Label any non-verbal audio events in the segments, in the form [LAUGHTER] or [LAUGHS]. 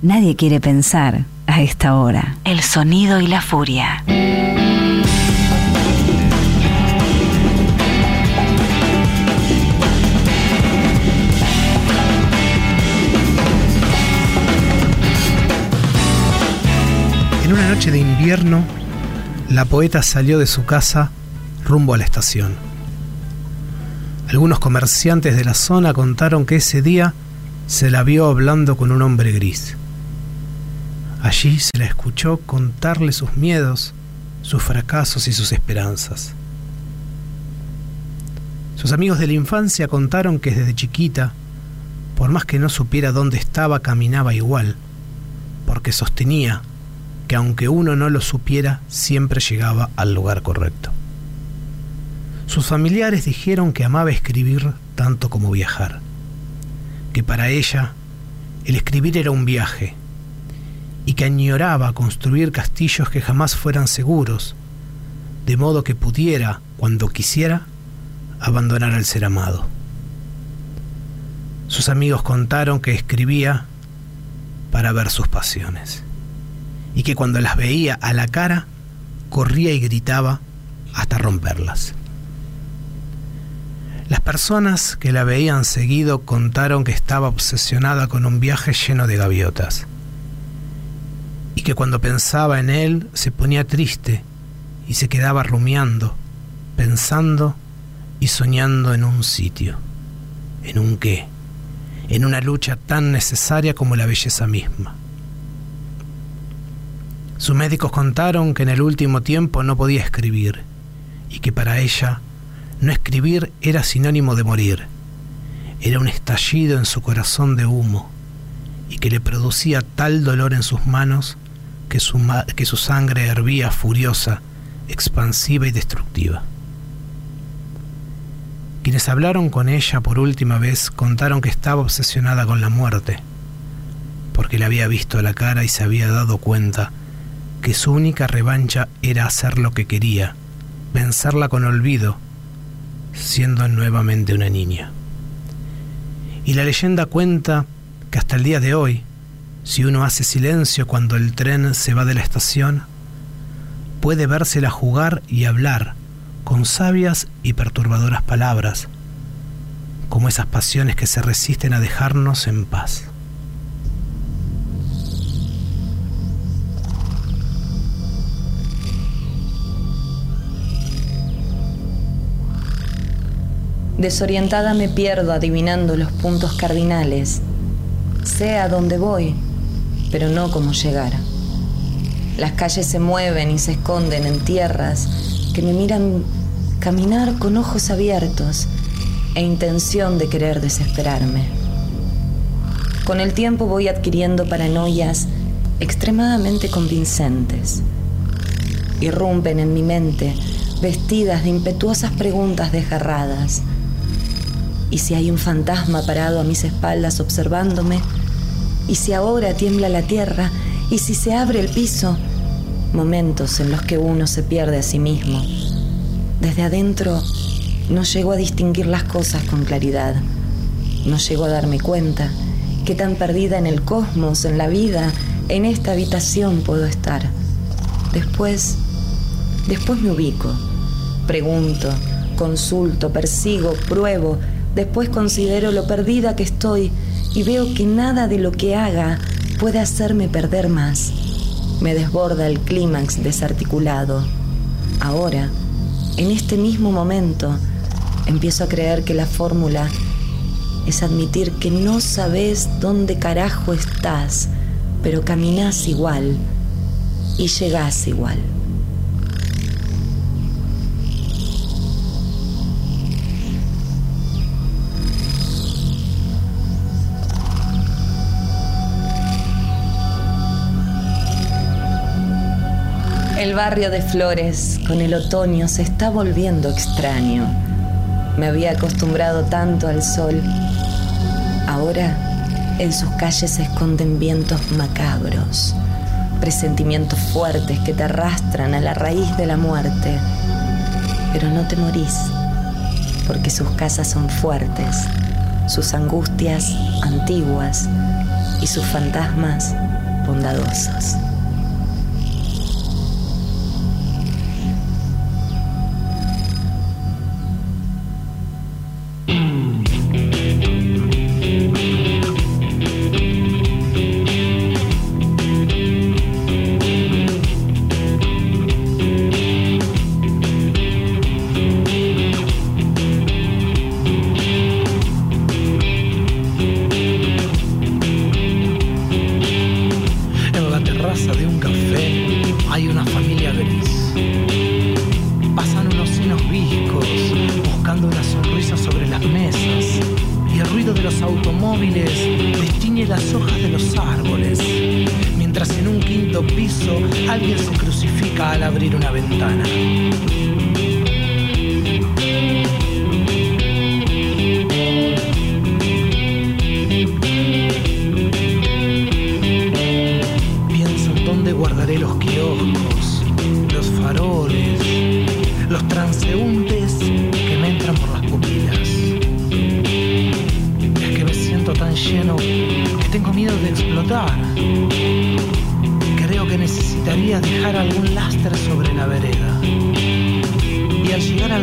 Nadie quiere pensar a esta hora. El sonido y la furia. En una noche de invierno, la poeta salió de su casa rumbo a la estación. Algunos comerciantes de la zona contaron que ese día se la vio hablando con un hombre gris. Allí se la escuchó contarle sus miedos, sus fracasos y sus esperanzas. Sus amigos de la infancia contaron que desde chiquita, por más que no supiera dónde estaba, caminaba igual, porque sostenía que aunque uno no lo supiera, siempre llegaba al lugar correcto. Sus familiares dijeron que amaba escribir tanto como viajar, que para ella el escribir era un viaje, y que añoraba construir castillos que jamás fueran seguros, de modo que pudiera, cuando quisiera, abandonar al ser amado. Sus amigos contaron que escribía para ver sus pasiones, y que cuando las veía a la cara, corría y gritaba hasta romperlas. Las personas que la veían seguido contaron que estaba obsesionada con un viaje lleno de gaviotas y que cuando pensaba en él se ponía triste y se quedaba rumiando, pensando y soñando en un sitio, en un qué, en una lucha tan necesaria como la belleza misma. Sus médicos contaron que en el último tiempo no podía escribir y que para ella no escribir era sinónimo de morir, era un estallido en su corazón de humo y que le producía tal dolor en sus manos que su, que su sangre hervía furiosa, expansiva y destructiva. Quienes hablaron con ella por última vez contaron que estaba obsesionada con la muerte, porque le había visto la cara y se había dado cuenta que su única revancha era hacer lo que quería, vencerla con olvido, siendo nuevamente una niña. Y la leyenda cuenta que hasta el día de hoy, si uno hace silencio cuando el tren se va de la estación, puede vérsela jugar y hablar con sabias y perturbadoras palabras, como esas pasiones que se resisten a dejarnos en paz. Desorientada me pierdo adivinando los puntos cardinales. Sé a dónde voy, pero no cómo llegar. Las calles se mueven y se esconden en tierras que me miran caminar con ojos abiertos e intención de querer desesperarme. Con el tiempo voy adquiriendo paranoias extremadamente convincentes. Irrumpen en mi mente vestidas de impetuosas preguntas desgarradas ¿Y si hay un fantasma parado a mis espaldas observándome? ¿Y si ahora tiembla la tierra? ¿Y si se abre el piso? Momentos en los que uno se pierde a sí mismo. Desde adentro no llego a distinguir las cosas con claridad. No llego a darme cuenta que tan perdida en el cosmos, en la vida, en esta habitación puedo estar. Después, después me ubico, pregunto, consulto, persigo, pruebo, Después considero lo perdida que estoy y veo que nada de lo que haga puede hacerme perder más. Me desborda el clímax desarticulado. Ahora, en este mismo momento, empiezo a creer que la fórmula es admitir que no sabes dónde carajo estás, pero caminas igual y llegás igual. barrio de Flores, con el otoño, se está volviendo extraño. Me había acostumbrado tanto al sol. Ahora, en sus calles se esconden vientos macabros, presentimientos fuertes que te arrastran a la raíz de la muerte. Pero no te morís, porque sus casas son fuertes, sus angustias antiguas y sus fantasmas bondadosos.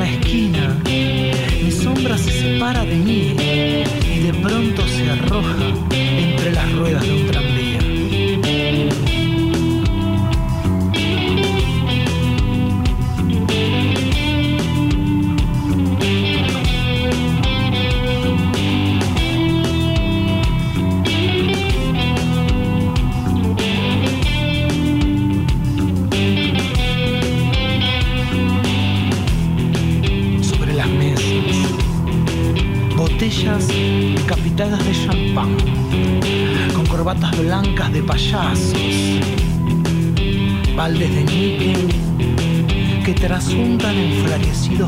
la esquina, mi sombra se separa de mí y de pronto se arroja. estilo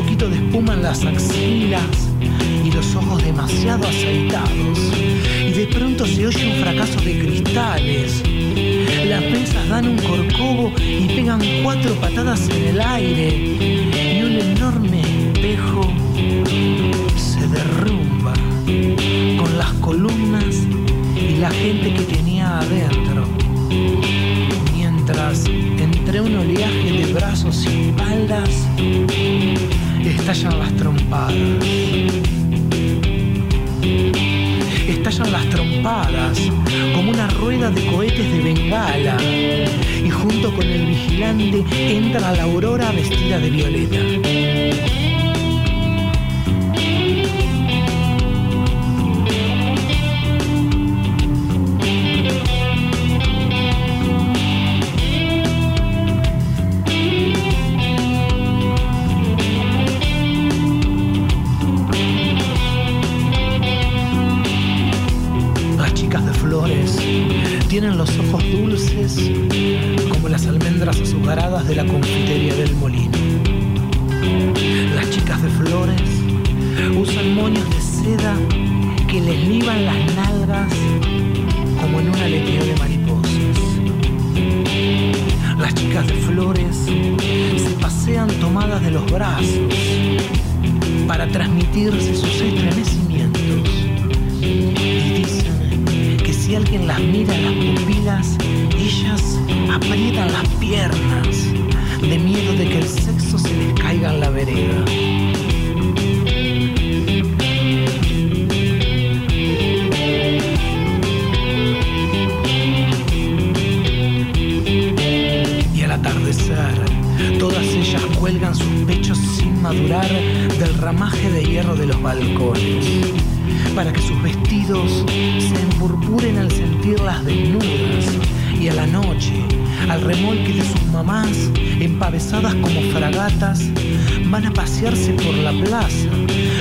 Un poquito de espuma en las axilas y los ojos demasiado aceitados. Y de pronto se oye un fracaso de cristales. Las prensas dan un corcovo y pegan cuatro patadas en el aire. Y un enorme espejo se derrumba con las columnas y la gente que tenía adentro. estallan las trompadas. Estallan las trompadas como una rueda de cohetes de bengala. Y junto con el vigilante entra la aurora vestida de violeta. alguien las mira las pupilas, ellas aprietan las piernas de miedo de que el sexo se les caiga en la vereda. Y al atardecer, todas ellas cuelgan sus pechos sin madurar del ramaje de hierro de los balcones para que sus vestidos se empurpuren al sentirlas desnudas y a la noche, al remolque de sus mamás, empavesadas como fragatas, van a pasearse por la plaza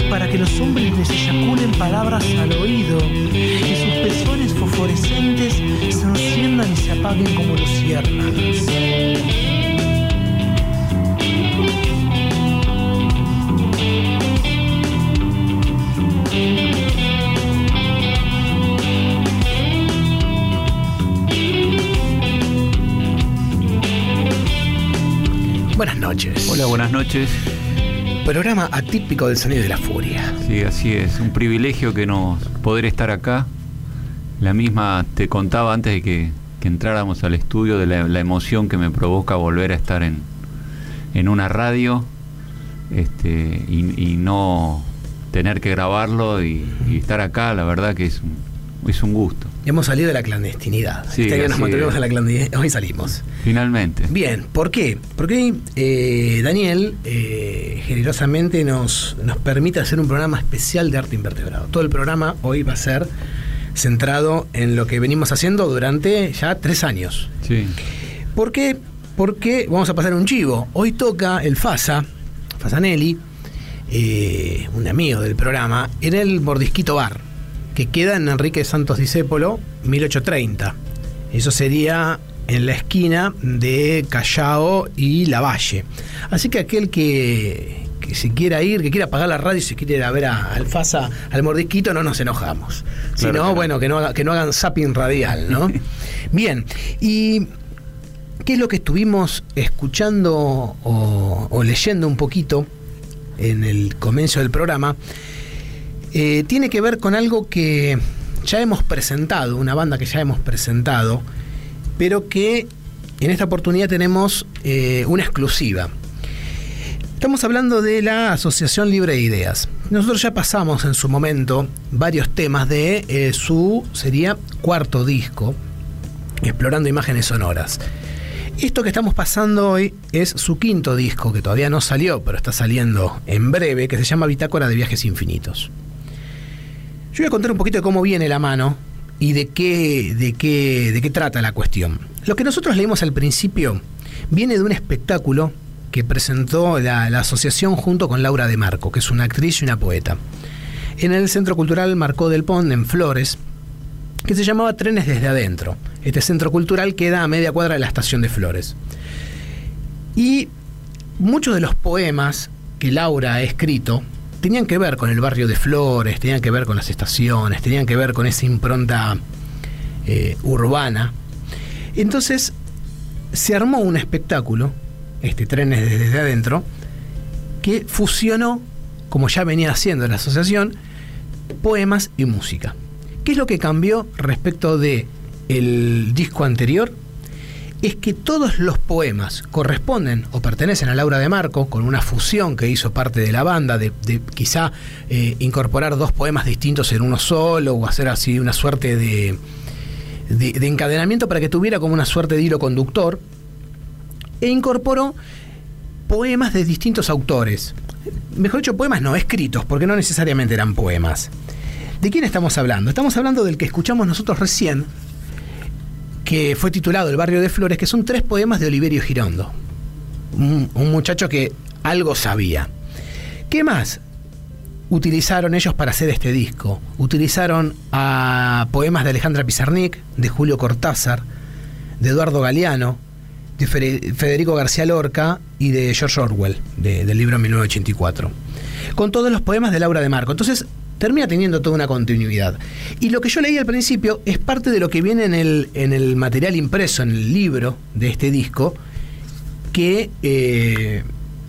para que los hombres les eyaculen palabras al oído y sus pezones fosforescentes se enciendan y se apaguen como luciérnagas. Noches. Hola, buenas noches. Programa atípico del sonido de la furia. Sí, así es. Un privilegio que nos poder estar acá. La misma te contaba antes de que, que entráramos al estudio de la, la, emoción que me provoca volver a estar en, en una radio este, y, y, no tener que grabarlo y, y, estar acá. La verdad que es un, es un gusto. Hemos salido de la clandestinidad. Sí, este año nos mantuvimos en la clandestinidad. Hoy salimos. Finalmente. Bien, ¿por qué? Porque eh, Daniel eh, generosamente nos, nos permite hacer un programa especial de arte invertebrado. Todo el programa hoy va a ser centrado en lo que venimos haciendo durante ya tres años. Sí. ¿Por qué? Porque vamos a pasar un chivo. Hoy toca el FASA, Fasanelli, eh, un amigo del programa, en el Mordisquito Bar que queda en Enrique Santos Discépolo, 1830. Eso sería en la esquina de Callao y Lavalle. Así que aquel que, que se quiera ir, que quiera apagar la radio y se quiere ir a ver a Alfasa, al mordisquito, no nos enojamos. Claro, Sino, bueno, que no, haga, que no hagan zapping radial, ¿no? [LAUGHS] Bien, y ¿qué es lo que estuvimos escuchando o, o leyendo un poquito en el comienzo del programa? Eh, tiene que ver con algo que ya hemos presentado, una banda que ya hemos presentado, pero que en esta oportunidad tenemos eh, una exclusiva. Estamos hablando de la Asociación Libre de Ideas. Nosotros ya pasamos en su momento varios temas de eh, su, sería cuarto disco, Explorando Imágenes Sonoras. Esto que estamos pasando hoy es su quinto disco, que todavía no salió, pero está saliendo en breve, que se llama Bitácora de Viajes Infinitos. Yo voy a contar un poquito de cómo viene la mano y de qué, de qué, de qué trata la cuestión. Lo que nosotros leímos al principio viene de un espectáculo que presentó la, asociación junto con Laura de Marco, que es una actriz y una poeta, en el Centro Cultural Marcó del Pont, en Flores, que se llamaba Trenes desde Adentro. Este centro cultural queda a media cuadra de la estación de Flores. Y muchos de los poemas que Laura ha escrito tenían que ver con el barrio de Flores, tenían que ver con las estaciones, tenían que ver con esa impronta eh, urbana. Entonces se armó un espectáculo, este Trenes desde adentro, que fusionó, como ya venía haciendo la asociación, poemas y música. ¿Qué es lo que cambió respecto de el disco anterior? Es que todos los poemas corresponden o pertenecen a Laura de Marco, con una fusión que hizo parte de la banda, de, de quizá eh, incorporar dos poemas distintos en uno solo, o hacer así una suerte de, de, de, encadenamiento para que tuviera como una suerte de hilo conductor, e incorporó poemas de distintos autores. Mejor dicho, poemas no escritos, porque no necesariamente eran poemas. ¿De quién estamos hablando? Estamos hablando del que escuchamos nosotros recién, que fue titulado El barrio de Flores, que son tres poemas de Oliverio Girondo. Un, muchacho que algo sabía. ¿Qué más utilizaron ellos para hacer este disco? Utilizaron a poemas de Alejandra Pizarnik, de Julio Cortázar, de Eduardo Galeano, de Federico García Lorca y de George Orwell, de, del libro 1984. Con todos los poemas de Laura de Marco. Entonces, termina teniendo toda una continuidad. Y lo que yo leí al principio es parte de lo que viene en el, en el material impreso, en el libro de este disco, que eh,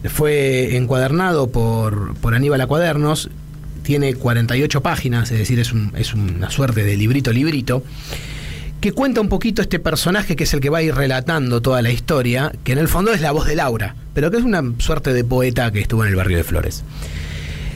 fue encuadernado por, por Aníbal Cuadernos, tiene 48 páginas, es decir, es, un, es una suerte de librito, librito, que cuenta un poquito este personaje que es el que va a ir relatando toda la historia, que en el fondo es la voz de Laura, pero que es una suerte de poeta que estuvo en el barrio de Flores.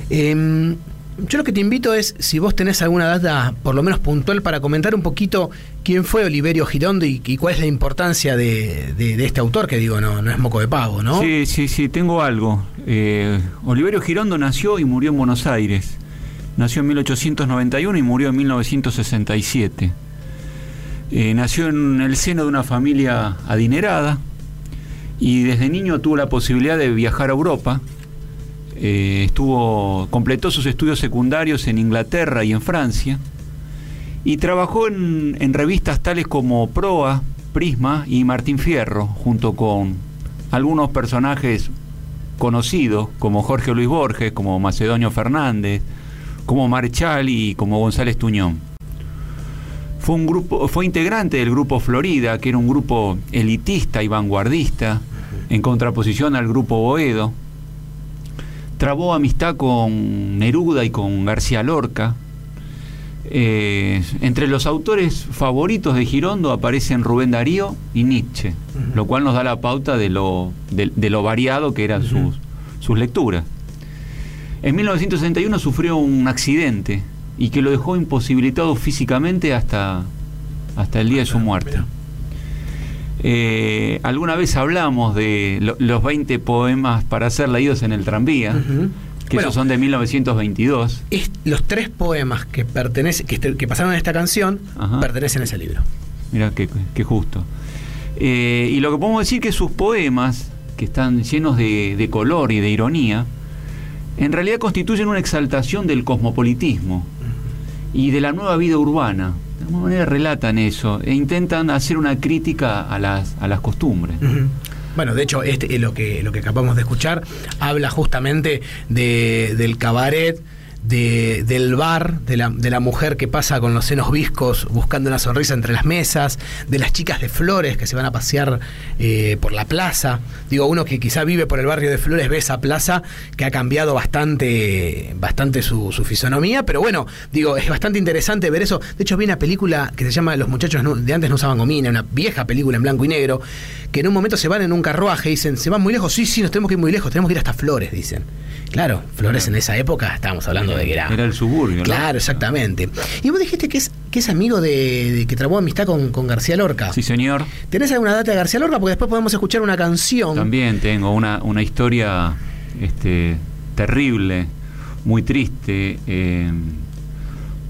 Eh, yo lo que te invito es, si vos tenés alguna data, por lo menos puntual, para comentar un poquito quién fue Oliverio Girondo y, cuál es la importancia de, este autor, que digo, no, no es moco de pavo, ¿no? Sí, sí, sí, tengo algo. Eh, Oliverio Girondo nació y murió en Buenos Aires. Nació en 1891 y murió en 1967. Eh, nació en el seno de una familia adinerada y desde niño tuvo la posibilidad de viajar a Europa. Eh, estuvo, completó sus estudios secundarios en Inglaterra y en Francia y trabajó en, en revistas tales como Proa, Prisma y Martín Fierro, junto con algunos personajes conocidos como Jorge Luis Borges, como Macedonio Fernández, como Marchal y como González Tuñón. Fue, un grupo, fue integrante del grupo Florida, que era un grupo elitista y vanguardista, en contraposición al grupo Boedo. Trabó amistad con Neruda y con García Lorca. Eh, entre los autores favoritos de Girondo aparecen Rubén Darío y Nietzsche, lo cual nos da la pauta de lo, de, de lo variado que eran sus, sus lecturas. En 1961 sufrió un accidente y que lo dejó imposibilitado físicamente hasta, hasta el día de su muerte. Eh, alguna vez hablamos de lo- los 20 poemas para ser leídos en el tranvía, que Bueno. esos son de 1922. Es- los tres poemas que, pertenecen, que, que pasaron en esta canción Ajá. pertenecen a ese libro. Mira qué, qué justo. Eh, y lo que podemos decir que sus poemas, que están llenos de, de color y de ironía, en realidad constituyen una exaltación del cosmopolitismo y de la nueva vida urbana. De alguna manera relatan eso e intentan hacer una crítica a las, a las costumbres. Bueno, de hecho, este, lo, que, lo que acabamos de escuchar habla justamente de, del cabaret, de, del bar, de la, mujer que pasa con los senos viscos buscando una sonrisa entre las mesas, de las chicas de Flores que se van a pasear eh, por la plaza. Digo, uno que quizá vive por el barrio de Flores ve esa plaza que ha cambiado bastante, bastante su, fisonomía, pero bueno, digo, es bastante interesante ver eso. De hecho, vi una película que se llama Los muchachos de antes no usaban gomina, una vieja película en blanco y negro, que en un momento se van en un carruaje y dicen, ¿se van muy lejos? Sí, sí, nos tenemos que ir muy lejos, tenemos que ir hasta Flores, dicen. Claro, Flores en esa época estábamos hablando de que era. Era el suburbio. ¿no? Claro, exactamente. Y vos dijiste que es, que es amigo de, de- que trabó amistad con, con García Lorca. Sí, señor. ¿Tenés alguna data de García Lorca? Porque después podemos escuchar una canción. También tengo una, una historia este, terrible, muy triste, eh,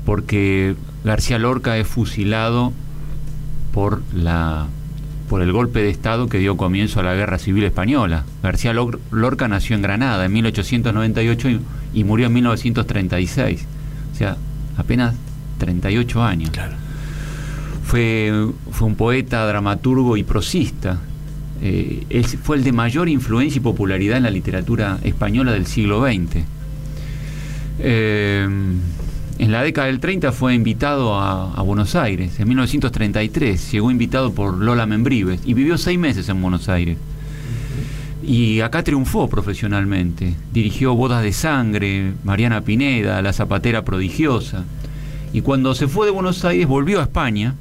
porque García Lorca es fusilado por la por el golpe de Estado que dio comienzo a la Guerra Civil Española. García Lor- Lorca nació en Granada en 1898 y, y murió en 1936. O sea, apenas 38 años. Claro. Fue, fue un poeta, dramaturgo y prosista. Eh, él fue el de mayor influencia y popularidad en la literatura española del siglo XX. Eh, en la década del 30 fue invitado a, a Buenos Aires. En 1933 llegó invitado por Lola Membrives y vivió seis meses en Buenos Aires. Y acá triunfó profesionalmente. Dirigió Bodas de Sangre, Mariana Pineda, La Zapatera Prodigiosa. Y cuando se fue de Buenos Aires volvió a España.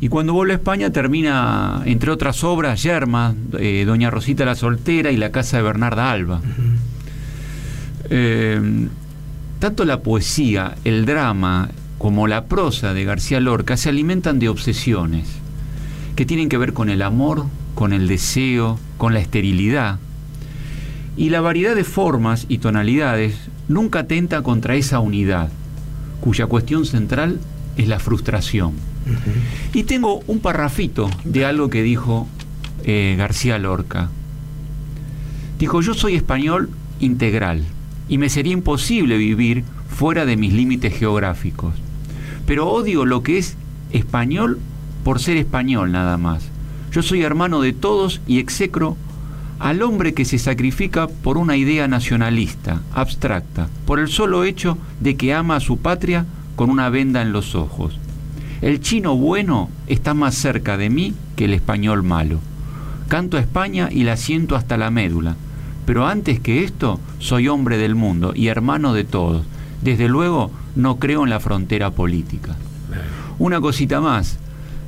Y cuando vuelve a España termina, entre otras obras, Yerma, eh, Doña Rosita la Soltera y La Casa de Bernarda Alba. Eh, tanto la poesía, el drama, como la prosa de García Lorca se alimentan de obsesiones que tienen que ver con el amor, con el deseo, con la esterilidad. Y la variedad de formas y tonalidades nunca atenta contra esa unidad, cuya cuestión central es la frustración. Y tengo un parrafito de algo que dijo eh, García Lorca. Dijo, yo soy español integral y me sería imposible vivir fuera de mis límites geográficos. Pero odio lo que es español por ser español nada más. Yo soy hermano de todos y execro al hombre que se sacrifica por una idea nacionalista, abstracta, por el solo hecho de que ama a su patria con una venda en los ojos. El chino bueno está más cerca de mí que el español malo. Canto a España y la siento hasta la médula. Pero antes que esto, soy hombre del mundo y hermano de todos. Desde luego, no creo en la frontera política. Una cosita más.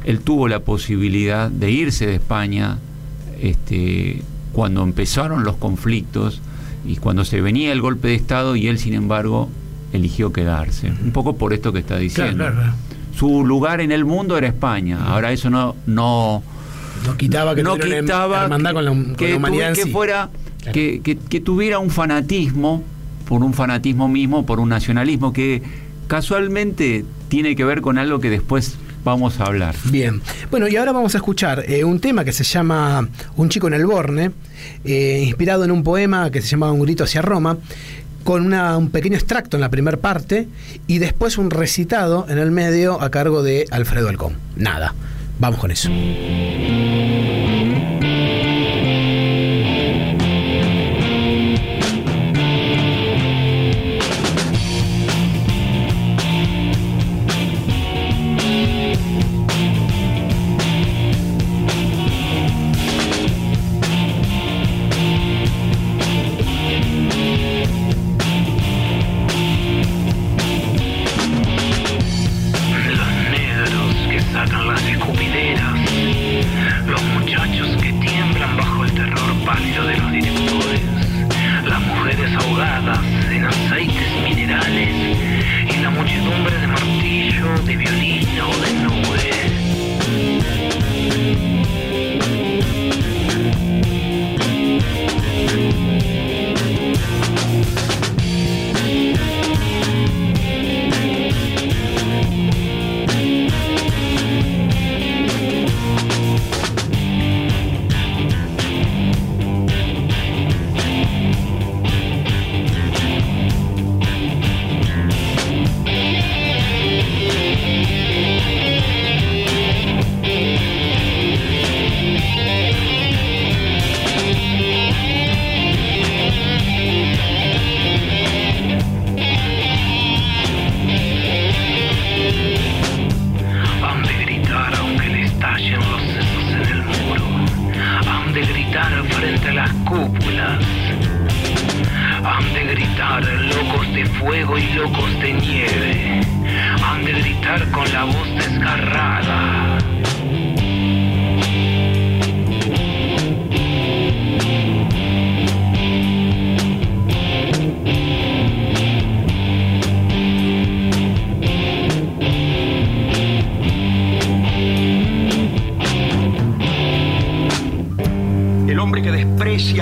Él tuvo la posibilidad de irse de España este, cuando empezaron los conflictos y cuando se venía el golpe de Estado y él, sin embargo, eligió quedarse. Un poco por esto que está diciendo. Claro, claro, Su lugar en el mundo era España. Ahora eso no, no, No quitaba que no una quitaba hermandad con la, con que, la humanidad en que sí. fuera Claro. que, que- que tuviera un fanatismo por un fanatismo mismo, por un nacionalismo que casualmente tiene que ver con algo que después vamos a hablar. Bien, bueno, y ahora vamos a escuchar eh, un tema que se llama Un chico en el Borne, eh, inspirado en un poema que se llamaba Un grito hacia Roma, con un pequeño extracto en la primera parte y después un recitado en el medio a cargo de Alfredo Alcón. Nada, vamos con eso.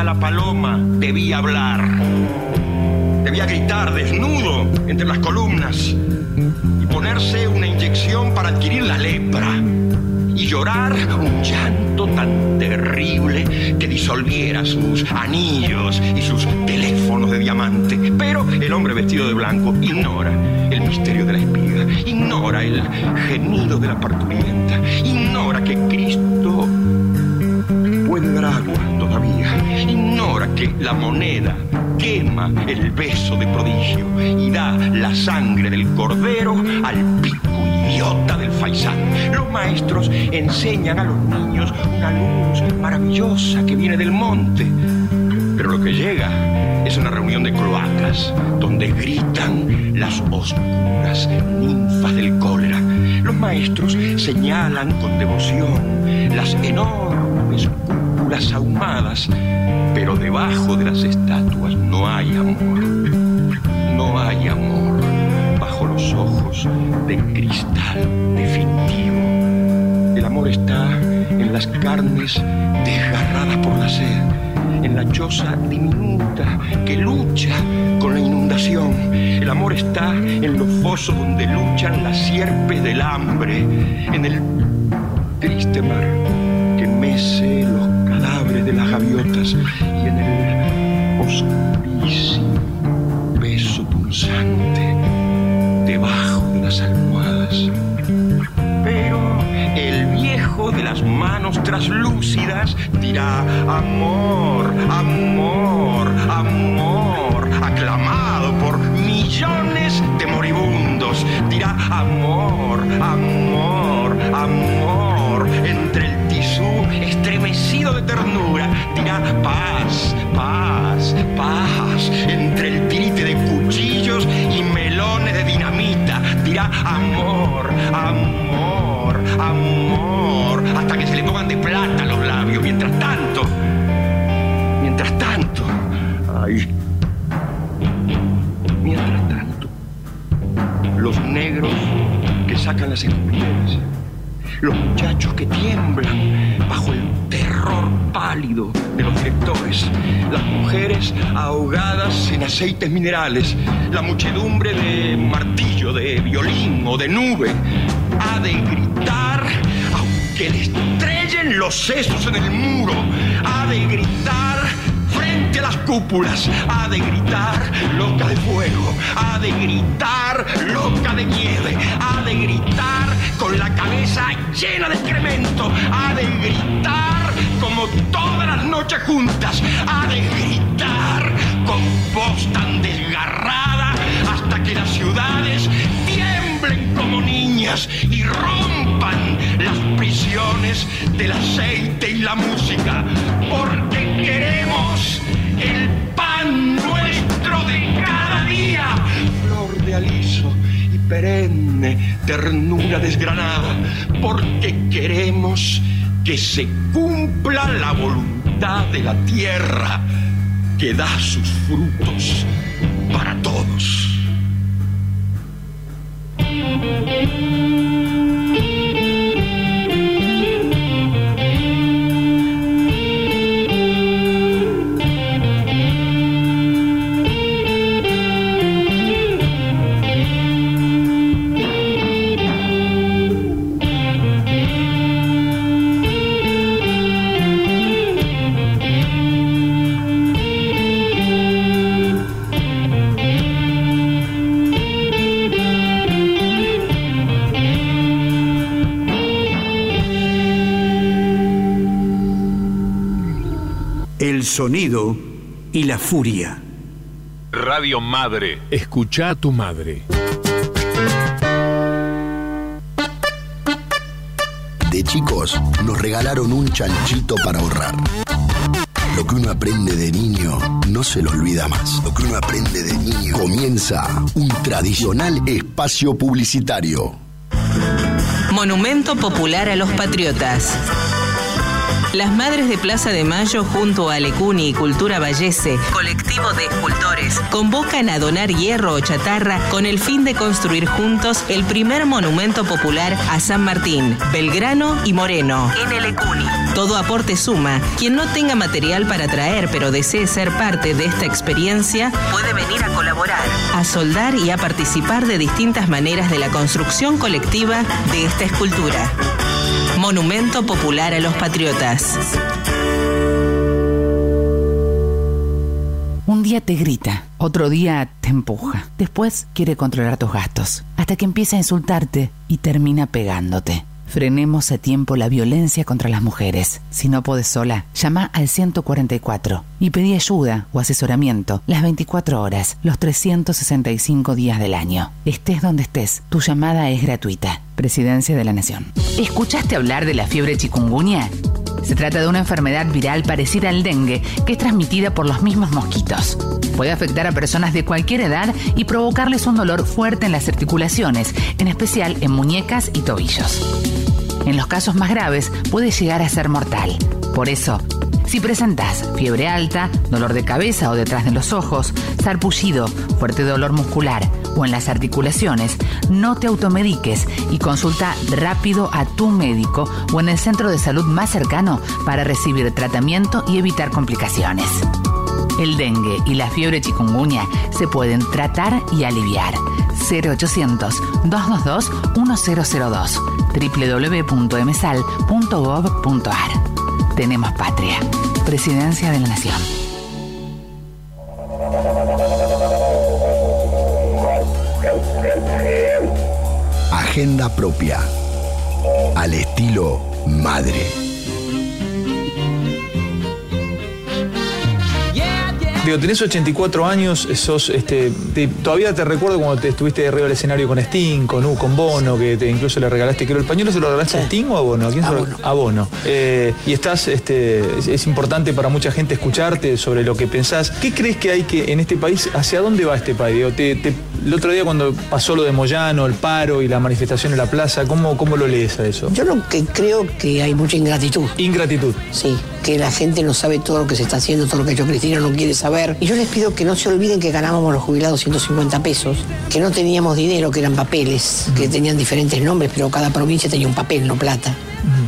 la paloma debía hablar. Debía gritar desnudo entre las columnas y ponerse una inyección para adquirir la lepra y llorar un llanto tan terrible que disolviera sus anillos y sus teléfonos de diamante. Pero el hombre vestido de blanco ignora el misterio de la espiga, ignora el gemido de la parturienta, ignora que Cristo puede dar agua enseñan a los niños una luz maravillosa que viene del monte. Pero lo que llega es una reunión de cloacas donde gritan las oscuras ninfas del cólera. Los maestros señalan con devoción las enormes cúpulas ahumadas, pero debajo de las estatuas no hay amor. No hay amor bajo los ojos de cristal definitivo amor está en las carnes desgarradas por la sed, en la choza diminuta que lucha con la inundación. El amor está en los fosos donde luchan las sierpes del hambre, en el triste mar que mece los y en el oscurísimo beso punzante debajo de las almohadas de las manos traslúcidas dirá amor, amor, amor, aclamado por millones de moribundos. Dirá amor, amor, amor, de ternura. Dirá paz, paz, paz, entre el tirite de cuchillos y melones de dinamita. Dirá amor, amor, amor hasta que se le pongan de plata los labios. Mientras tanto, mientras tanto, ay, mientras tanto, los negros que sacan las escupideras los muchachos que tiemblan bajo el terror pálido de los directores, las mujeres ahogadas en aceites minerales, la muchedumbre de martillo, de violín o de nube, ha de gritar aunque le estrellen los sesos en el muro, ha de gritar las cúpulas, ha de gritar loca de fuego, ha de gritar loca de nieve, ha de gritar con la cabeza llena de excremento, ha de gritar como todas las noches juntas, ha de gritar con voz tan desgarrada hasta que las ciudades tiemblen como niñas y rompan las prisiones del aceite y la música, porque queremos el pan nuestro de cada día, flor de aliso y perenne ternura desgranada, porque queremos que se cumpla la voluntad de la tierra que da sus frutos para todos. La furia. Radio Madre. Escucha a tu madre. De chicos nos regalaron un chanchito para ahorrar. Lo que uno aprende de niño no se lo olvida más. Lo que uno aprende de niño comienza un tradicional espacio publicitario. Monumento Popular a los Patriotas. Las Madres de Plaza de Mayo junto a Lecuni y Cultura Vallese, colectivo de escultores, convocan a donar hierro o chatarra con el fin de construir juntos el primer monumento popular a San Martín, Belgrano y Moreno, en el Lecuni. Todo aporte suma. Quien no tenga material para traer pero desee ser parte de esta experiencia, puede venir a colaborar, a soldar y a participar de distintas maneras de la construcción colectiva de esta escultura. Monumento Popular a los Patriotas. Un día te grita, otro día te empuja, después quiere controlar tus gastos, hasta que empieza a insultarte y termina pegándote. Frenemos a tiempo la violencia contra las mujeres. Si no podés sola, llama al 144 y pedí ayuda o asesoramiento las 24 horas, los 365 días del año. Estés donde estés, tu llamada es gratuita. Presidencia de la Nación. ¿Escuchaste hablar de la fiebre chikungunya? Se trata de una enfermedad viral parecida al dengue que es transmitida por los mismos mosquitos. Puede afectar a personas de cualquier edad y provocarles un dolor fuerte en las articulaciones, en especial en muñecas y tobillos. En los casos más graves puede llegar a ser mortal. Por eso, si presentas fiebre alta, dolor de cabeza o detrás de los ojos, sarpullido, fuerte dolor muscular o en las articulaciones, no te automediques y consulta rápido a tu médico o en el centro de salud más cercano para recibir tratamiento y evitar complicaciones. El dengue y la fiebre chikungunya se pueden tratar y aliviar. 0800-222-1002 www.msal.gov.ar Tenemos patria. Presidencia de la Nación. Agenda propia. Al estilo madre. Digo, tenés 84 años, sos, este, te- todavía te recuerdo cuando te estuviste arriba del escenario con Sting, con U, con Bono, que te incluso le regalaste, creo, el pañuelo se lo regalaste a Sting o a Bono, ¿a quién se lo- A Bono. Eh, y estás, este, es, es importante para mucha gente escucharte sobre lo que pensás. ¿Qué crees que hay que en este país, hacia dónde va este país? Digo, te- te- el otro día cuando pasó lo de Moyano, el paro y la manifestación en la plaza, ¿cómo, cómo lo lees a eso? Yo lo que creo que hay mucha ingratitud. Ingratitud. Sí, que la gente no sabe todo lo que se está haciendo, todo lo que ha hecho Cristina no quiere saber. Y yo les pido que no se olviden que ganábamos los jubilados 150 pesos, que no teníamos dinero, que eran papeles, que tenían diferentes nombres, pero cada provincia tenía un papel, no plata.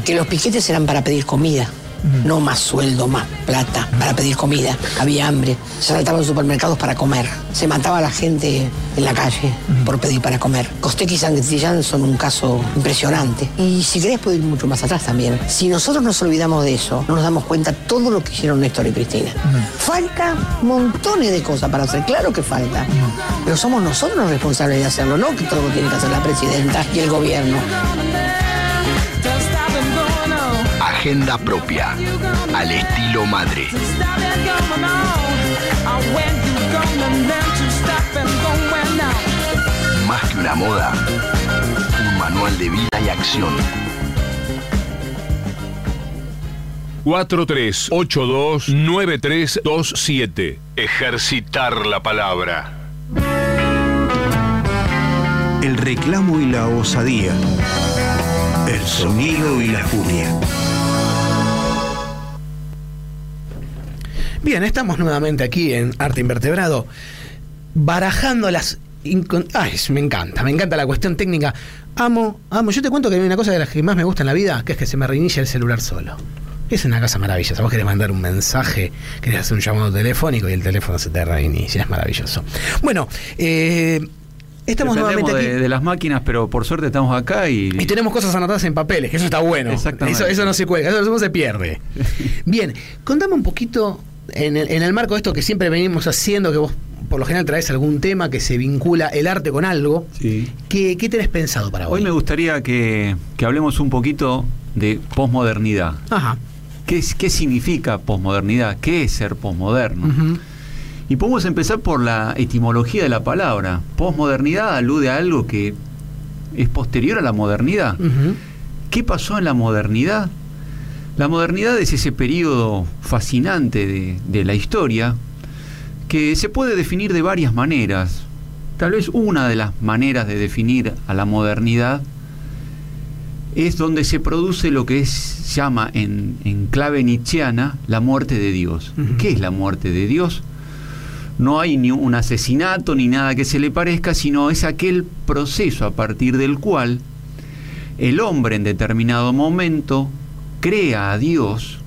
Que los piquetes eran para pedir comida. No más sueldo, más plata para pedir comida. Había hambre. Se saltaban supermercados para comer. Se mataba a la gente en la calle por pedir para comer. Costec y Santillán son un caso impresionante. Y si querés puedo ir mucho más atrás también. Si nosotros nos olvidamos de eso, no nos damos cuenta todo lo que hicieron Néstor y Cristina. Falta montones de cosas para hacer, claro que falta. Pero somos nosotros los responsables de hacerlo, no que todo lo tiene que hacer la presidenta y el gobierno. Agenda propia, al estilo madre. Más que una moda, un manual de vida y acción. 4382-9327. Ejercitar la palabra. El reclamo y la osadía. El sonido y la furia. Bien, estamos nuevamente aquí en Arte Invertebrado, barajando las... Ay, me encanta, me encanta la cuestión técnica. Amo, amo. Yo te cuento que hay una cosa de las que más me gusta en la vida, que es que se me reinicia el celular solo. Es una cosa maravillosa. Vos querés mandar un mensaje, querés hacer un llamado telefónico y el teléfono se te reinicia. Es maravilloso. Bueno, eh, estamos nuevamente aquí. de, de las máquinas, pero por suerte estamos acá y... Y tenemos cosas anotadas en papeles, que eso está bueno. Exactamente. Eso, eso no se cuelga, eso no se pierde. [LAUGHS] Bien, contame un poquito, en el, en el marco de esto que siempre venimos haciendo, que vos por lo general traes algún tema que se vincula el arte con algo. Sí. ¿Qué, qué tenés pensado para hoy? Hoy me gustaría que, que hablemos un poquito de posmodernidad. Ajá. ¿Qué, es- ¿Qué significa posmodernidad? ¿Qué es ser posmoderno? Y podemos empezar por la etimología de la palabra. Posmodernidad alude a algo que es posterior a la modernidad. ¿Qué pasó en la modernidad? La modernidad es ese periodo fascinante de, de la historia que se puede definir de varias maneras. Tal vez una de las maneras de definir a la modernidad es donde se produce lo que es, se llama en, en clave nietzscheana la muerte de Dios. ¿Qué es la muerte de Dios? No hay ni un asesinato ni nada que se le parezca, sino es aquel proceso a partir del cual el hombre en determinado momento crea a Dios,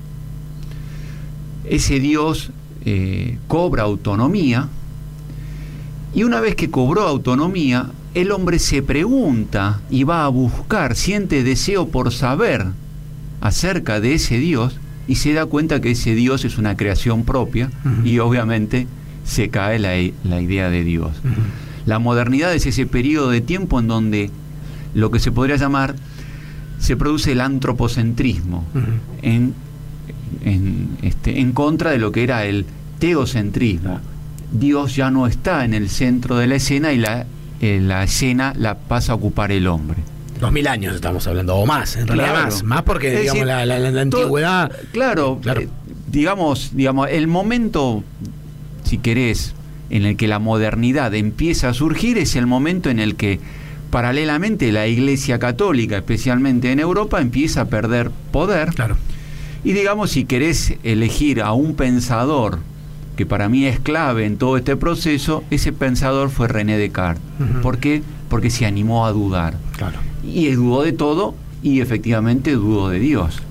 ese Dios eh, cobra autonomía, y una vez que cobró autonomía, el hombre se pregunta y va a buscar, siente deseo por saber acerca de ese Dios, y se da cuenta que ese Dios es una creación propia, y obviamente se cae la, la idea de Dios. La modernidad es ese periodo de tiempo en donde lo que se podría llamar se produce el antropocentrismo en, en, este, en contra de lo que era el teocentrismo. Dios ya no está en el centro de la escena y la, eh, la escena la pasa a ocupar el hombre. Dos mil años estamos hablando, o más, en realidad más. Más porque, Es digamos, decir, la, la- la- la todo- antigüedad. Claro, Claro. eh, digamos, digamos, el momento, si querés, en el que la modernidad empieza a surgir es el momento en el que paralelamente la Iglesia Católica, especialmente en Europa, empieza a perder poder. Claro. Y digamos, si querés elegir a un pensador que para mí es clave en todo este proceso, ese pensador fue René Descartes. ¿Por qué? Porque se animó a dudar. Claro. Y dudó de todo y efectivamente dudó de Dios.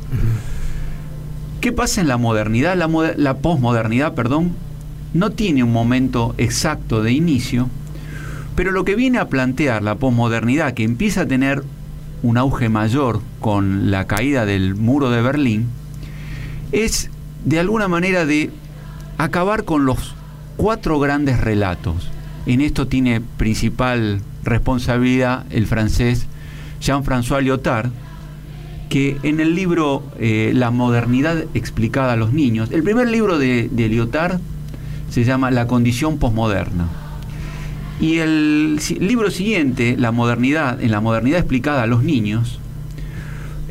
¿Qué pasa en la modernidad? La, moder- la posmodernidad, perdón, no tiene un momento exacto de inicio, pero lo que viene a plantear la posmodernidad, que empieza a tener un auge mayor con la caída del muro de Berlín, es de alguna manera de acabar con los cuatro grandes relatos. En esto tiene principal responsabilidad el francés Jean-François Lyotard, que en el libro eh, La modernidad explicada a los niños, el primer libro de, de Lyotard se llama La condición posmoderna. Y el libro siguiente, La modernidad, en la modernidad explicada a los niños,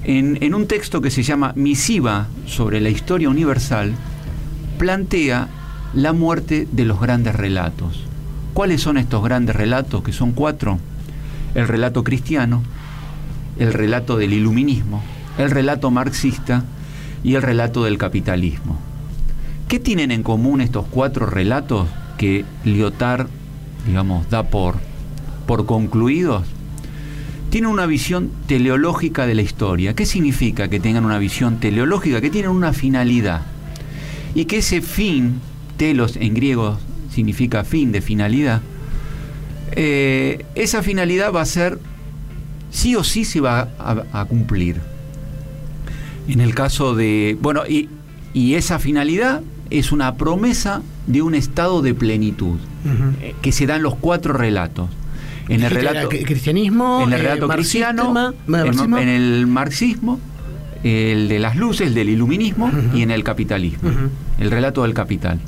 en, en un texto que se llama Misiva sobre la historia universal, plantea la muerte de los grandes relatos. ¿Cuáles son estos grandes relatos, que son cuatro? El relato cristiano, el relato del iluminismo, el relato marxista y el relato del capitalismo. ¿Qué tienen en común estos cuatro relatos que Lyotard, digamos, da por, por concluidos? Tienen una visión teleológica de la historia. ¿Qué significa que tengan una visión teleológica? Que tienen una finalidad. Y que ese fin, telos en griego significa fin de finalidad, eh, esa finalidad va a ser, sí o sí se va a, cumplir. En el caso de, bueno, y, y, esa finalidad es una promesa de un estado de plenitud, eh, que se dan los cuatro relatos. En el relato cristianismo, en el relato cristiano, en, el marxismo, el de las luces, el del iluminismo y en el capitalismo, el relato del capital.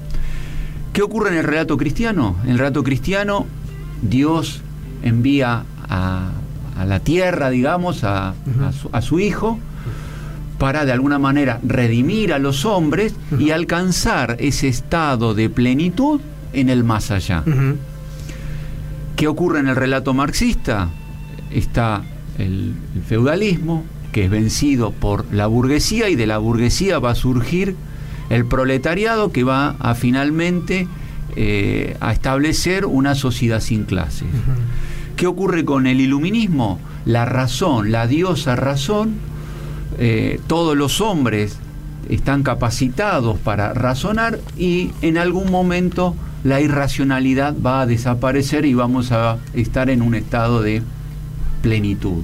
¿Qué ocurre en el relato cristiano? En el relato cristiano, Dios envía a, la tierra, digamos, a, su, Hijo, para de alguna manera redimir a los hombres y alcanzar ese estado de plenitud en el más allá. ¿Qué ocurre en el relato marxista? Está el, feudalismo, que es vencido por la burguesía y de la burguesía va a surgir el proletariado que va a finalmente eh, a establecer una sociedad sin clases. ¿Qué ocurre con el iluminismo? La razón, la diosa razón, eh, todos los hombres están capacitados para razonar y en algún momento la irracionalidad va a desaparecer y vamos a estar en un estado de plenitud.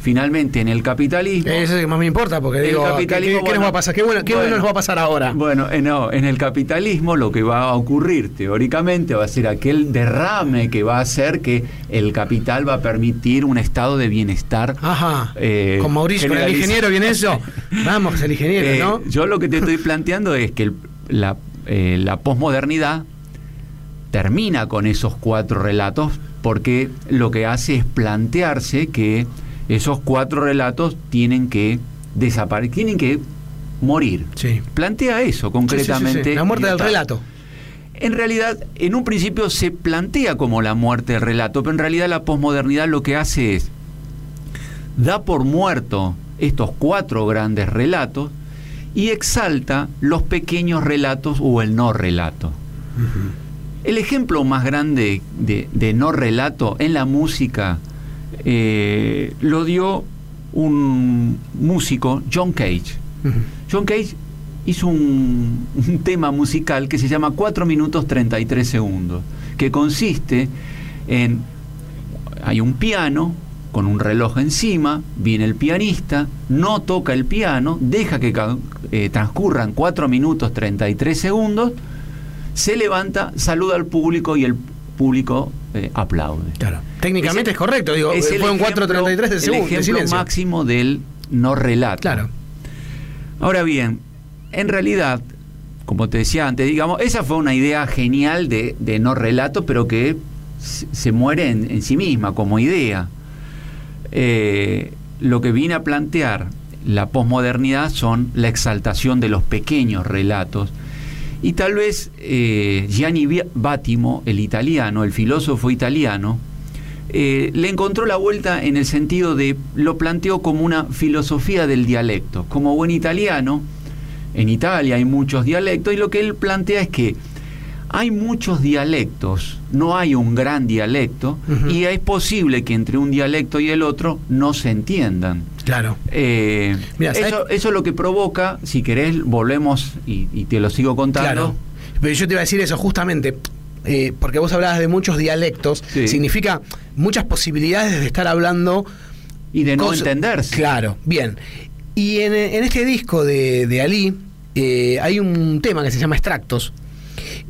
Finalmente, en el capitalismo. Eso es lo que más me importa, porque digo, ¿qué, nos va a pasar? ¿Qué bueno, nos va a pasar ahora? Bueno, eh, no, en el capitalismo lo que va a ocurrir teóricamente va a ser aquel derrame que va a hacer que el capital va a permitir un estado de bienestar. Ajá. Eh, con Mauricio, el ingeniero viene eso. [LAUGHS] Vamos, el ingeniero, eh, ¿no? Yo lo que te estoy planteando es que la, la posmodernidad termina con esos cuatro relatos porque lo que hace es plantearse que esos cuatro relatos tienen que desaparecer, tienen que morir. Plantea eso concretamente. la muerte del relato. En realidad, en un principio se plantea como la muerte del relato, pero en realidad la posmodernidad lo que hace es da por muerto estos cuatro grandes relatos y exalta los pequeños relatos o el no relato. El ejemplo más grande de, no relato en la música eh, lo dio un músico, John Cage. John Cage hizo un, tema musical que se llama 4 minutos 33 segundos, que consiste en, hay un piano con un reloj encima, viene el pianista, no toca el piano, deja que eh, transcurran 4 minutos 33 segundos, se levanta, saluda al público y el público eh, aplaude. Claro. Técnicamente es, correcto, digo, es fue un 4.33 de segundo. El ejemplo máximo del no relato. Claro. Ahora bien, en realidad, como te decía antes, digamos, esa fue una idea genial de, no relato, pero que se muere en, sí misma como idea. Eh, lo que viene a plantear la posmodernidad son la exaltación de los pequeños relatos y tal vez eh, Gianni Battimo, el italiano, el filósofo italiano, eh, le encontró la vuelta en el sentido de, lo planteó como una filosofía del dialecto. Como buen italiano, en Italia hay muchos dialectos y lo que él plantea es que hay muchos dialectos, no hay un gran dialecto y es posible que entre un dialecto y el otro no se entiendan. Claro. Eh, eso, eso, es lo que provoca, si querés, volvemos y, te lo sigo contando. Claro. Pero yo te iba a decir eso, justamente, eh, porque vos hablabas de muchos dialectos, significa muchas posibilidades de estar hablando. Y de no entenderse. Claro, bien. Y en, este disco de, de Ali eh, hay un tema que se llama Extractos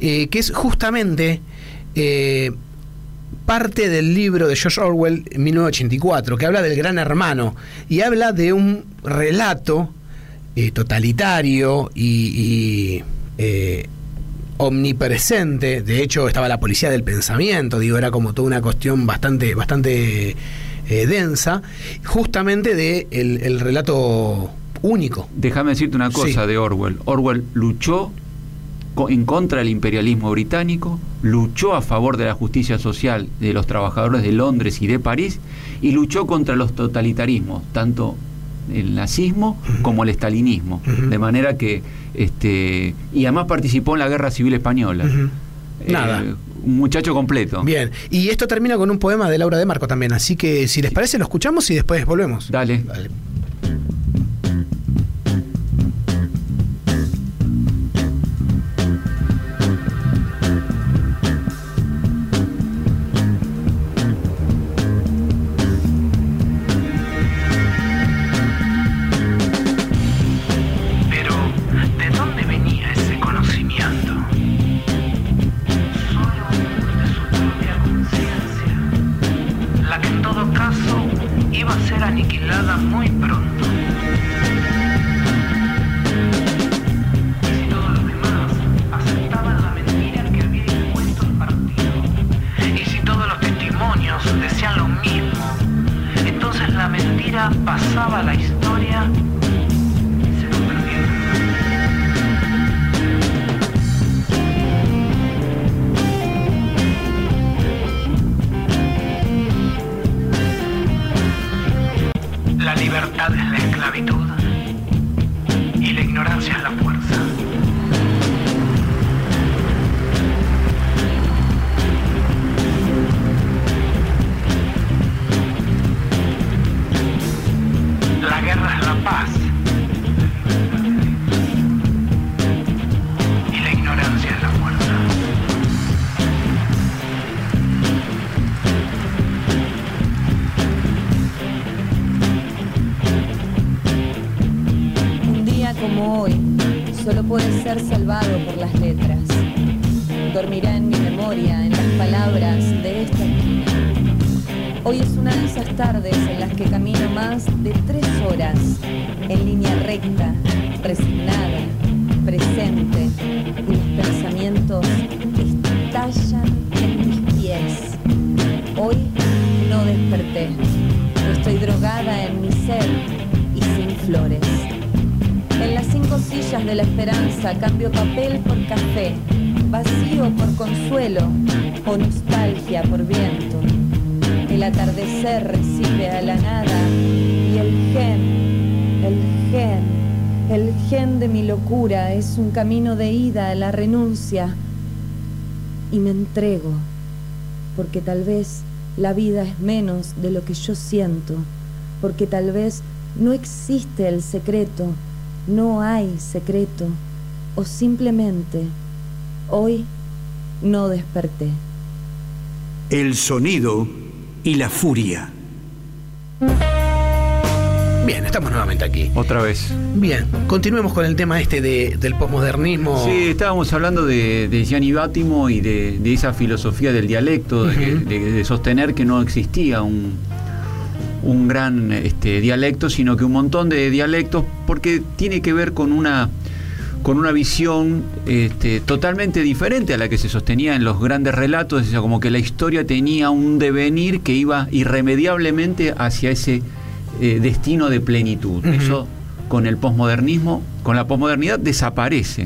que es justamente parte del libro de George Orwell, 1984, que habla del gran hermano y habla de un relato eh, totalitario y, omnipresente. De hecho, estaba la policía del pensamiento, digo, era como toda una cuestión bastante, bastante densa, justamente de el, relato único. Déjame decirte una cosa de Orwell. Orwell luchó en contra del imperialismo británico, luchó a favor de la justicia social de los trabajadores de Londres y de París y luchó contra los totalitarismos, tanto el nazismo como el estalinismo, de manera que este y además participó en la Guerra Civil Española. Eh, Nada. un muchacho completo. Bien, y esto termina con un poema de Laura de Marco también, así que si les parece lo escuchamos y después volvemos. Dale. Pero, ser salvado por las letras. Dormirá en mi memoria, en las palabras de esta esquina. Hoy es una de esas tardes en las que camino más de tres horas en línea recta, resignada, presente, mis pensamientos estallan en mis pies. Hoy no desperté. Estoy drogada en mi ser y sin flores. En las cinco sillas de la esperanza cambio papel por café, vacío por consuelo o nostalgia por viento. El atardecer recibe a la nada y el gen, el gen, el gen de mi locura es un camino de ida a la renuncia y me entrego porque tal vez la vida es menos de lo que yo siento, porque tal vez no existe el secreto, no hay secreto, o simplemente hoy no desperté. El sonido y la furia. Bien, estamos nuevamente aquí. Otra vez. Bien, continuemos con el tema este de- del posmodernismo. Sí, estábamos hablando de, de Gianni Bátimo y de, de esa filosofía del dialecto, de sostener que no existía un, un gran este, dialecto, sino que un montón de dialectos, porque tiene que ver con una con una visión este, totalmente diferente a la que se sostenía en los grandes relatos, o sea, como que la historia tenía un devenir que iba irremediablemente hacia ese eh, destino de plenitud. Eso con el posmodernismo, con la posmodernidad desaparece.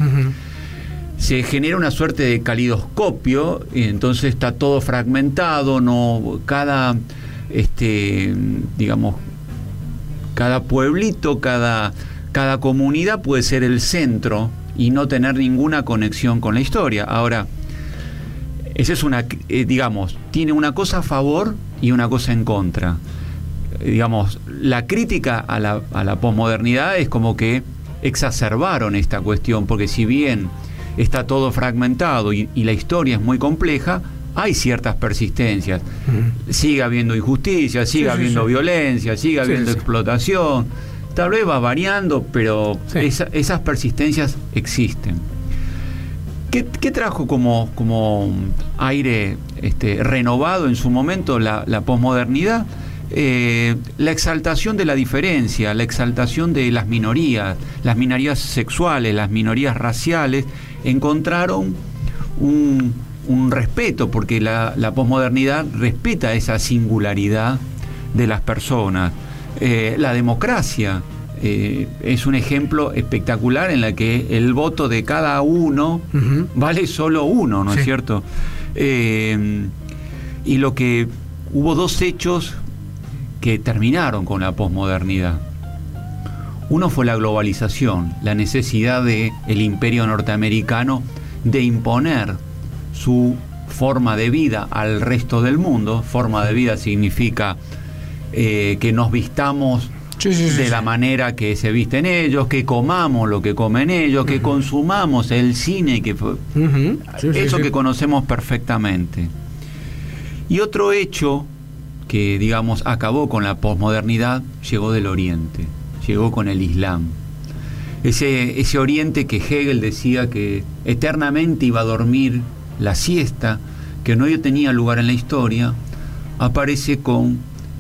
Se genera una suerte de calidoscopio y entonces está todo fragmentado, no cada este digamos cada pueblito, cada cada comunidad puede ser el centro y no tener ninguna conexión con la historia. Ahora, esa es una, eh, digamos, tiene una cosa a favor y una cosa en contra. Digamos, la crítica a la, a la posmodernidad es como que exacerbaron esta cuestión, porque si bien está todo fragmentado y la historia es muy compleja, hay ciertas persistencias. Sigue habiendo injusticia, sigue Sí, habiendo sí. violencia, sigue habiendo explotación. Tal vez va variando, pero esa- esas persistencias existen. ¿Qué, qué trajo como, como aire este, renovado en su momento la, la posmodernidad? Eh, la exaltación de la diferencia, la exaltación de las minorías, las minorías sexuales, las minorías raciales, encontraron un, un respeto, porque la, la posmodernidad respeta esa singularidad de las personas. Eh, la democracia, eh, es un ejemplo espectacular en la que el voto de cada uno vale solo uno, ¿no es cierto? Eh, y lo que hubo dos hechos que terminaron con la posmodernidad. Uno fue la globalización, la necesidad de el imperio norteamericano de imponer su forma de vida al resto del mundo. Forma de vida significa eh, que nos vistamos de la manera que se visten ellos, que comamos lo que comen ellos, que consumamos el cine, que eso que conocemos perfectamente. Y otro hecho que, digamos, acabó con la posmodernidad, llegó del Oriente, llegó con el Islam. Ese, ese Oriente que Hegel decía que eternamente iba a dormir la siesta, que no tenía lugar en la historia, aparece con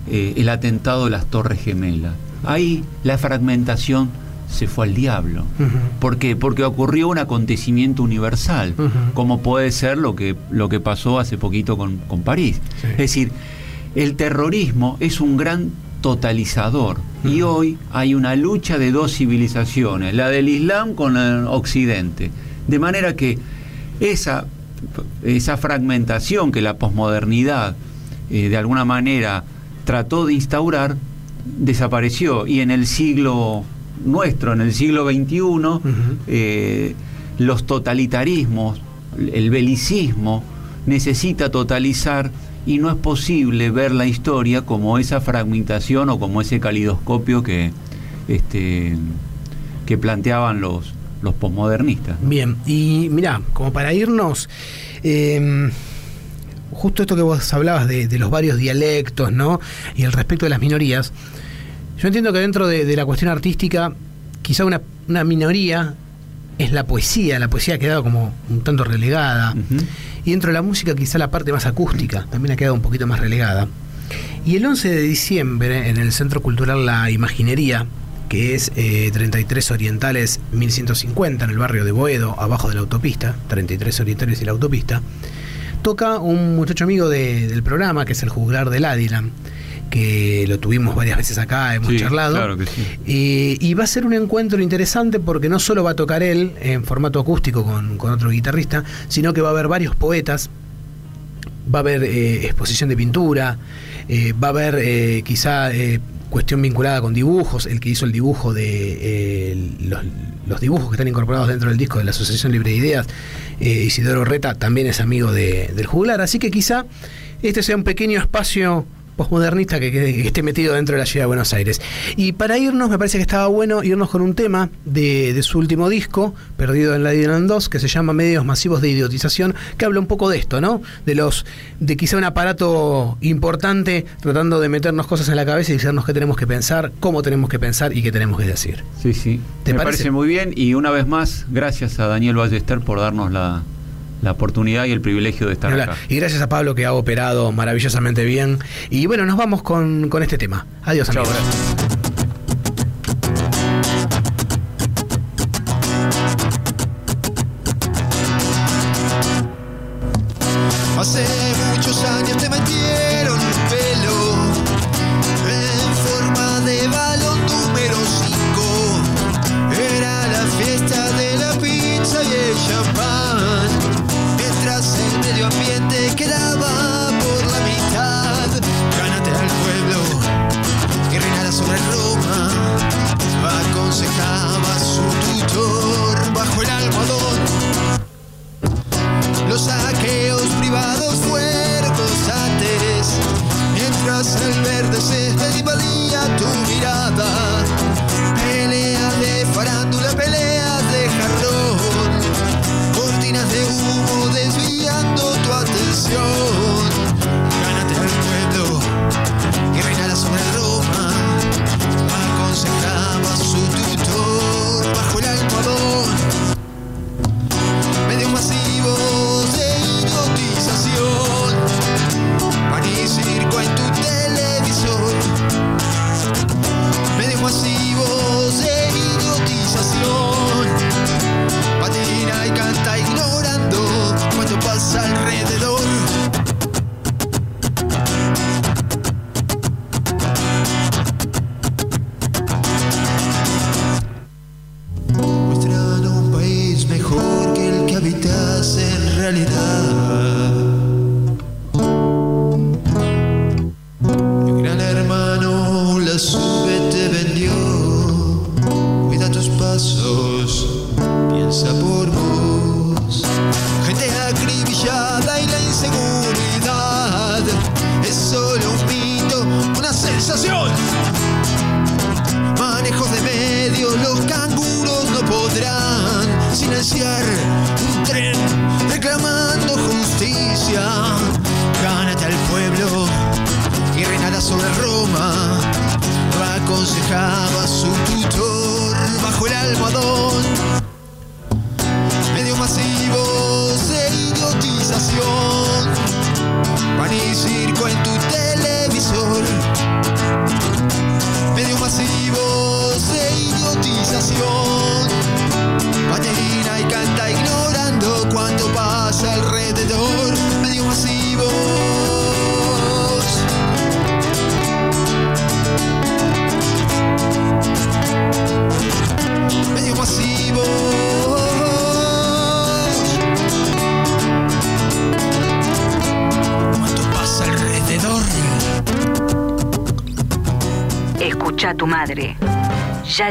eh, el atentado de las Torres Gemelas. Ahí la fragmentación se fue al diablo. ¿Por qué? Porque ocurrió un acontecimiento universal, como puede ser lo que, lo que pasó hace poquito con, París. Es decir, el terrorismo es un gran totalizador y hoy hay una lucha de dos civilizaciones, la del Islam con el Occidente. De manera que esa, esa fragmentación que la posmodernidad eh, de alguna manera trató de instaurar desapareció. Y en el siglo nuestro, en el siglo XXI, eh, los totalitarismos, el belicismo, necesita totalizar y no es posible ver la historia como esa fragmentación o como ese calidoscopio que, este, que planteaban los, los posmodernistas. Bien, y mira, como para irnos, em, justo esto que vos hablabas de, de, los varios dialectos, ¿no? Y el respecto de las minorías, yo entiendo que dentro de, la cuestión artística, quizá una, minoría es la poesía, la poesía ha quedado como un tanto relegada. Y dentro de la música quizá la parte más acústica también ha quedado un poquito más relegada. Y el 11 de diciembre, en el Centro Cultural La Imaginería, que es 33 eh, Orientales 1150, en el barrio de Boedo, abajo de la autopista, 33 Orientales y la autopista, toca un muchacho amigo del programa, que es el juglar del Adilam, que lo tuvimos varias veces acá, hemos charlado. Claro que sí. y va a ser un encuentro interesante porque no solo va a tocar él en formato acústico con, otro guitarrista, sino que va a haber varios poetas, va a haber eh, exposición de pintura, eh, va a haber eh, quizá cuestión vinculada con dibujos, el que hizo el dibujo de los, dibujos que están incorporados dentro del disco de la Asociación Libre de Ideas, Isidoro Reta también es amigo del juglar, así que quizá este sea un pequeño espacio posmodernista que, esté metido dentro de la ciudad de Buenos Aires. Y para irnos, me parece que estaba bueno irnos con un tema de, su último disco, Perdido en la Dylan 2, que se llama Medios Masivos de Idiotización, que habla un poco de esto, ¿no? De los de quizá un aparato importante tratando de meternos cosas en la cabeza y decirnos qué tenemos que pensar, cómo tenemos que pensar y qué tenemos que decir. Sí, sí. me parece muy bien y una vez más, gracias a Daniel Ballester por darnos la, la oportunidad y el privilegio de estar acá. Y gracias a Pablo que ha operado maravillosamente bien. Y bueno, nos vamos con, con este tema. Adiós, amigos. Hace muchos años te metieron habitas en realidad.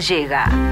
Llega.